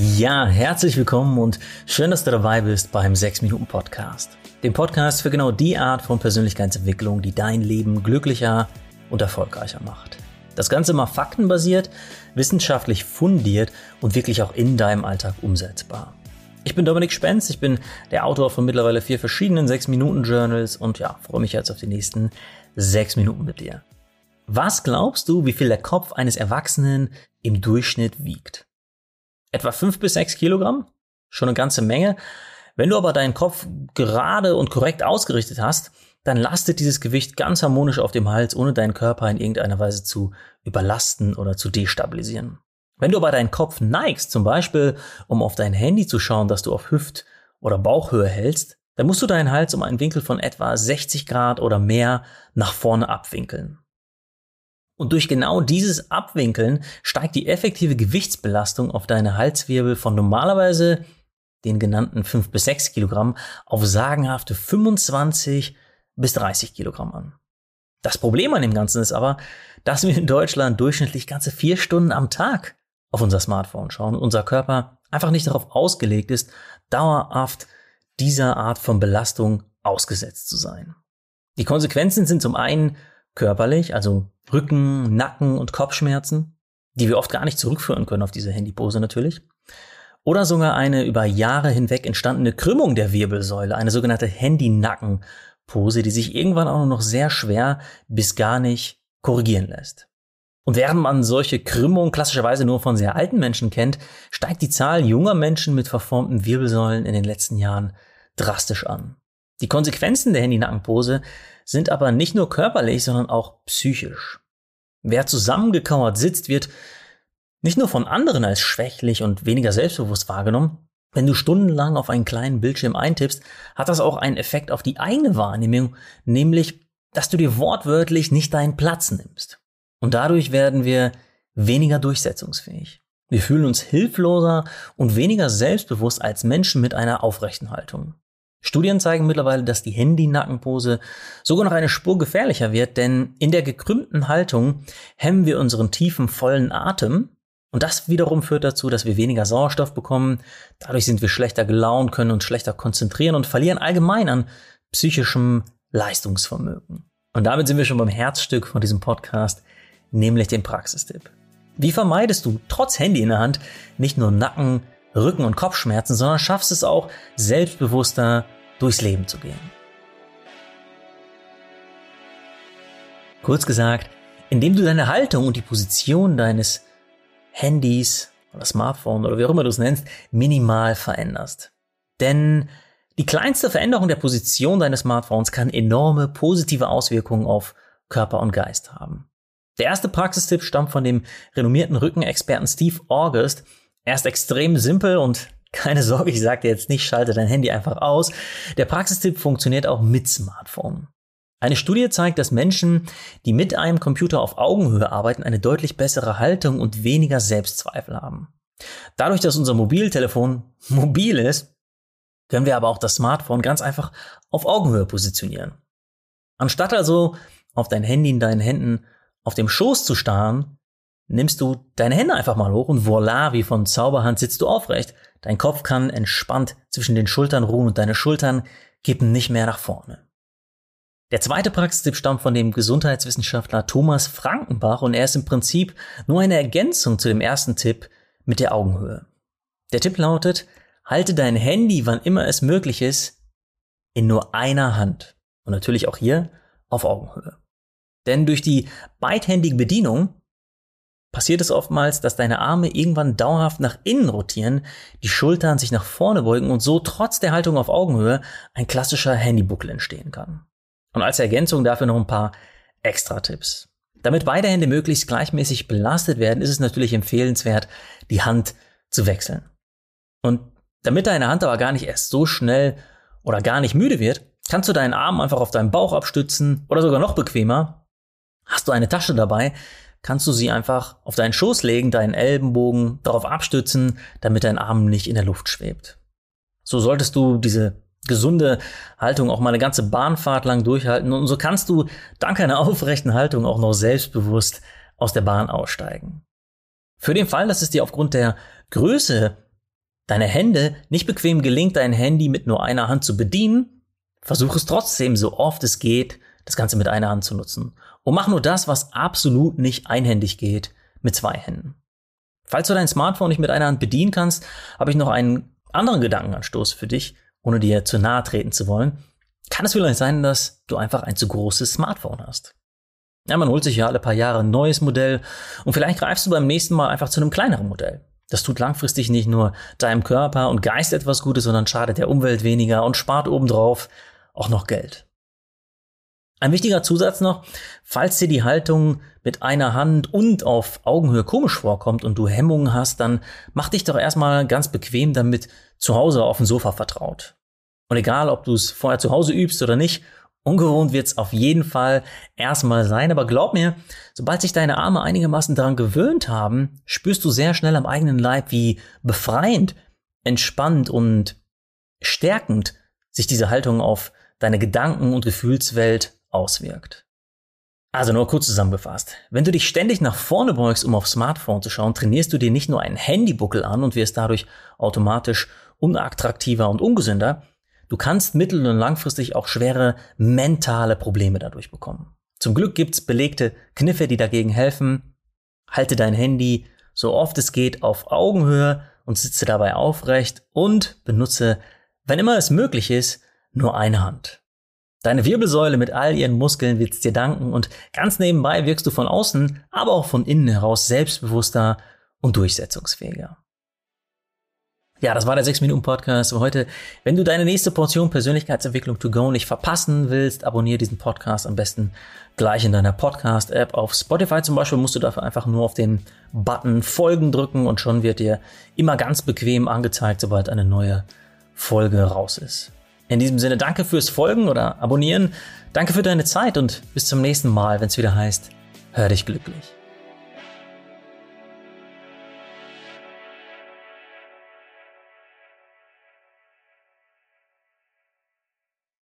Ja, herzlich willkommen und schön, dass du dabei bist beim 6 Minuten Podcast. Dem Podcast für genau die Art von Persönlichkeitsentwicklung, die dein Leben glücklicher und erfolgreicher macht. Das Ganze mal faktenbasiert, wissenschaftlich fundiert und wirklich auch in deinem Alltag umsetzbar. Ich bin Dominik Spenz, ich bin der Autor von mittlerweile vier verschiedenen 6-Minuten-Journals und ja, freue mich jetzt auf die nächsten 6 Minuten mit dir. Was glaubst du, wie viel der Kopf eines Erwachsenen im Durchschnitt wiegt? Etwa 5 bis 6 Kilogramm? Schon eine ganze Menge. Wenn du aber deinen Kopf gerade und korrekt ausgerichtet hast, dann lastet dieses Gewicht ganz harmonisch auf dem Hals, ohne deinen Körper in irgendeiner Weise zu überlasten oder zu destabilisieren. Wenn du aber deinen Kopf neigst, zum Beispiel um auf dein Handy zu schauen, dass du auf Hüft- oder Bauchhöhe hältst, dann musst du deinen Hals um einen Winkel von etwa 60 Grad oder mehr nach vorne abwinkeln. Und durch genau dieses Abwinkeln steigt die effektive Gewichtsbelastung auf deine Halswirbel von normalerweise den genannten 5 bis 6 Kilogramm auf sagenhafte 25 bis 30 Kilogramm an. Das Problem an dem Ganzen ist aber, dass wir in Deutschland durchschnittlich ganze vier Stunden am Tag auf unser Smartphone schauen und unser Körper einfach nicht darauf ausgelegt ist, dauerhaft dieser Art von Belastung ausgesetzt zu sein. Die Konsequenzen sind zum einen körperlich, also Rücken, Nacken und Kopfschmerzen, die wir oft gar nicht zurückführen können auf diese Handypose natürlich. Oder sogar eine über Jahre hinweg entstandene Krümmung der Wirbelsäule, eine sogenannte Handy-Nacken-Pose, die sich irgendwann auch nur noch sehr schwer bis gar nicht korrigieren lässt. Und während man solche Krümmungen klassischerweise nur von sehr alten Menschen kennt, steigt die Zahl junger Menschen mit verformten Wirbelsäulen in den letzten Jahren drastisch an. Die Konsequenzen der Handy-Nackenpose sind aber nicht nur körperlich, sondern auch psychisch. Wer zusammengekauert sitzt, wird nicht nur von anderen als schwächlich und weniger selbstbewusst wahrgenommen. Wenn du stundenlang auf einen kleinen Bildschirm eintippst, hat das auch einen Effekt auf die eigene Wahrnehmung, nämlich, dass du dir wortwörtlich nicht deinen Platz nimmst. Und dadurch werden wir weniger durchsetzungsfähig. Wir fühlen uns hilfloser und weniger selbstbewusst als Menschen mit einer aufrechten Haltung. Studien zeigen mittlerweile, dass die Handy-Nackenpose sogar noch eine Spur gefährlicher wird, denn in der gekrümmten Haltung hemmen wir unseren tiefen, vollen Atem und das wiederum führt dazu, dass wir weniger Sauerstoff bekommen. Dadurch sind wir schlechter gelaunt, können uns schlechter konzentrieren und verlieren allgemein an psychischem Leistungsvermögen. Und damit sind wir schon beim Herzstück von diesem Podcast, nämlich dem Praxistipp. Wie vermeidest du trotz Handy in der Hand nicht nur Nacken, Rücken- und Kopfschmerzen, sondern schaffst es auch, selbstbewusster durchs Leben zu gehen. Kurz gesagt, indem du deine Haltung und die Position deines Handys oder Smartphone oder wie auch immer du es nennst, minimal veränderst. Denn die kleinste Veränderung der Position deines Smartphones kann enorme positive Auswirkungen auf Körper und Geist haben. Der erste Praxistipp stammt von dem renommierten Rückenexperten Steve August, er ist extrem simpel und keine Sorge, ich sage dir jetzt nicht, schalte dein Handy einfach aus. Der Praxistipp funktioniert auch mit Smartphone. Eine Studie zeigt, dass Menschen, die mit einem Computer auf Augenhöhe arbeiten, eine deutlich bessere Haltung und weniger Selbstzweifel haben. Dadurch, dass unser Mobiltelefon mobil ist, können wir aber auch das Smartphone ganz einfach auf Augenhöhe positionieren. Anstatt also auf dein Handy in deinen Händen auf dem Schoß zu starren, nimmst du deine Hände einfach mal hoch und voila, wie von Zauberhand sitzt du aufrecht. Dein Kopf kann entspannt zwischen den Schultern ruhen und deine Schultern kippen nicht mehr nach vorne. Der zweite Praxistipp stammt von dem Gesundheitswissenschaftler Thomas Frankenbach und er ist im Prinzip nur eine Ergänzung zu dem ersten Tipp mit der Augenhöhe. Der Tipp lautet, halte dein Handy, wann immer es möglich ist, in nur einer Hand. Und natürlich auch hier auf Augenhöhe. Denn durch die beidhändige Bedienung passiert es oftmals, dass deine Arme irgendwann dauerhaft nach innen rotieren, die Schultern sich nach vorne beugen und so trotz der Haltung auf Augenhöhe ein klassischer Handybuckel entstehen kann. Und als Ergänzung dafür noch ein paar Extra-Tipps. Damit beide Hände möglichst gleichmäßig belastet werden, ist es natürlich empfehlenswert, die Hand zu wechseln. Und damit deine Hand aber gar nicht erst so schnell oder gar nicht müde wird, kannst du deinen Arm einfach auf deinen Bauch abstützen oder sogar noch bequemer. Hast du eine Tasche dabei, kannst du sie einfach auf deinen Schoß legen, deinen Ellenbogen darauf abstützen, damit dein Arm nicht in der Luft schwebt. So solltest du diese gesunde Haltung auch mal eine ganze Bahnfahrt lang durchhalten und so kannst du dank einer aufrechten Haltung auch noch selbstbewusst aus der Bahn aussteigen. Für den Fall, dass es dir aufgrund der Größe deine Hände nicht bequem gelingt, dein Handy mit nur einer Hand zu bedienen, versuch es trotzdem so oft es geht, das Ganze mit einer Hand zu nutzen. Und mach nur das, was absolut nicht einhändig geht, mit zwei Händen. Falls du dein Smartphone nicht mit einer Hand bedienen kannst, habe ich noch einen anderen Gedankenanstoß für dich, ohne dir zu nahe treten zu wollen. Kann es vielleicht sein, dass du einfach ein zu großes Smartphone hast? Ja, man holt sich ja alle paar Jahre ein neues Modell und vielleicht greifst du beim nächsten Mal einfach zu einem kleineren Modell. Das tut langfristig nicht nur deinem Körper und Geist etwas Gutes, sondern schadet der Umwelt weniger und spart obendrauf auch noch Geld. Ein wichtiger Zusatz noch, falls dir die Haltung mit einer Hand und auf Augenhöhe komisch vorkommt und du Hemmungen hast, dann mach dich doch erstmal ganz bequem damit zu Hause auf dem Sofa vertraut. Und egal, ob du es vorher zu Hause übst oder nicht, ungewohnt wird es auf jeden Fall erstmal sein. Aber glaub mir, sobald sich deine Arme einigermaßen daran gewöhnt haben, spürst du sehr schnell am eigenen Leib, wie befreiend, entspannt und stärkend sich diese Haltung auf deine Gedanken- und Gefühlswelt auswirkt. Also nur kurz zusammengefasst. Wenn du dich ständig nach vorne beugst, um aufs Smartphone zu schauen, trainierst du dir nicht nur einen Handybuckel an und wirst dadurch automatisch unattraktiver und ungesünder. Du kannst mittel- und langfristig auch schwere mentale Probleme dadurch bekommen. Zum Glück gibt's belegte Kniffe, die dagegen helfen. Halte dein Handy so oft es geht auf Augenhöhe und sitze dabei aufrecht und benutze, wenn immer es möglich ist, nur eine Hand. Deine Wirbelsäule mit all ihren Muskeln wird's dir danken und ganz nebenbei wirkst du von außen, aber auch von innen heraus selbstbewusster und durchsetzungsfähiger. Ja, das war der 6-Minuten-Podcast für heute. Wenn du deine nächste Portion Persönlichkeitsentwicklung to go nicht verpassen willst, abonniere diesen Podcast am besten gleich in deiner Podcast-App. Auf Spotify zum Beispiel musst du dafür einfach nur auf den Button Folgen drücken und schon wird dir immer ganz bequem angezeigt, sobald eine neue Folge raus ist. In diesem Sinne, danke fürs Folgen oder Abonnieren. Danke für deine Zeit und bis zum nächsten Mal, wenn es wieder heißt, hör dich glücklich.